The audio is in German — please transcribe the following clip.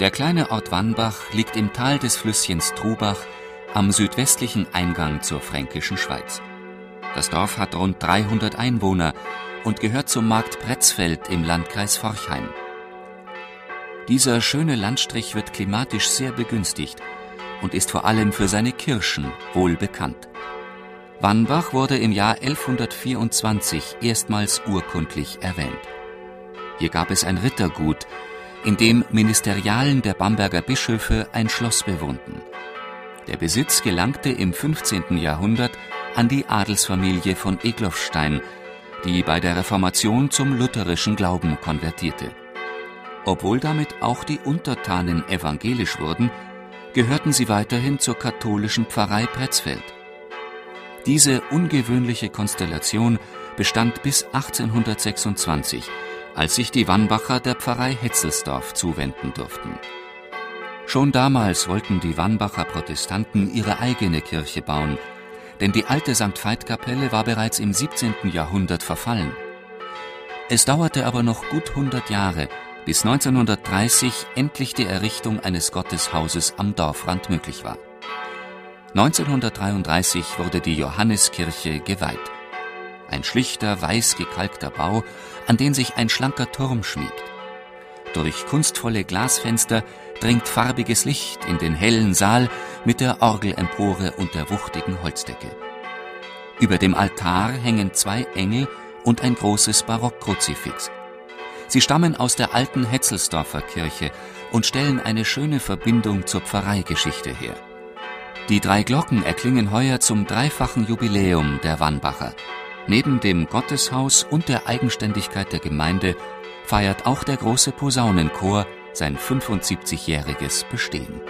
Der kleine Ort Wannbach liegt im Tal des Flüsschens Trubach am südwestlichen Eingang zur fränkischen Schweiz. Das Dorf hat rund 300 Einwohner und gehört zum Markt Pretzfeld im Landkreis Forchheim. Dieser schöne Landstrich wird klimatisch sehr begünstigt und ist vor allem für seine Kirschen wohl bekannt. Wannbach wurde im Jahr 1124 erstmals urkundlich erwähnt. Hier gab es ein Rittergut, in dem Ministerialen der Bamberger Bischöfe ein Schloss bewohnten. Der Besitz gelangte im 15. Jahrhundert an die Adelsfamilie von Egloffstein, die bei der Reformation zum lutherischen Glauben konvertierte. Obwohl damit auch die Untertanen evangelisch wurden, gehörten sie weiterhin zur katholischen Pfarrei Pretzfeld. Diese ungewöhnliche Konstellation bestand bis 1826 als sich die Wannbacher der Pfarrei Hetzelsdorf zuwenden durften. Schon damals wollten die Wannbacher Protestanten ihre eigene Kirche bauen, denn die alte St. Veit-Kapelle war bereits im 17. Jahrhundert verfallen. Es dauerte aber noch gut 100 Jahre, bis 1930 endlich die Errichtung eines Gotteshauses am Dorfrand möglich war. 1933 wurde die Johanneskirche geweiht ein schlichter, weiß gekalkter Bau, an den sich ein schlanker Turm schmiegt. Durch kunstvolle Glasfenster dringt farbiges Licht in den hellen Saal mit der Orgelempore und der wuchtigen Holzdecke. Über dem Altar hängen zwei Engel und ein großes Barockkruzifix. Sie stammen aus der alten Hetzelsdorfer Kirche und stellen eine schöne Verbindung zur Pfarreigeschichte her. Die drei Glocken erklingen heuer zum dreifachen Jubiläum der Wannbacher. Neben dem Gotteshaus und der Eigenständigkeit der Gemeinde feiert auch der große Posaunenchor sein 75-jähriges Bestehen.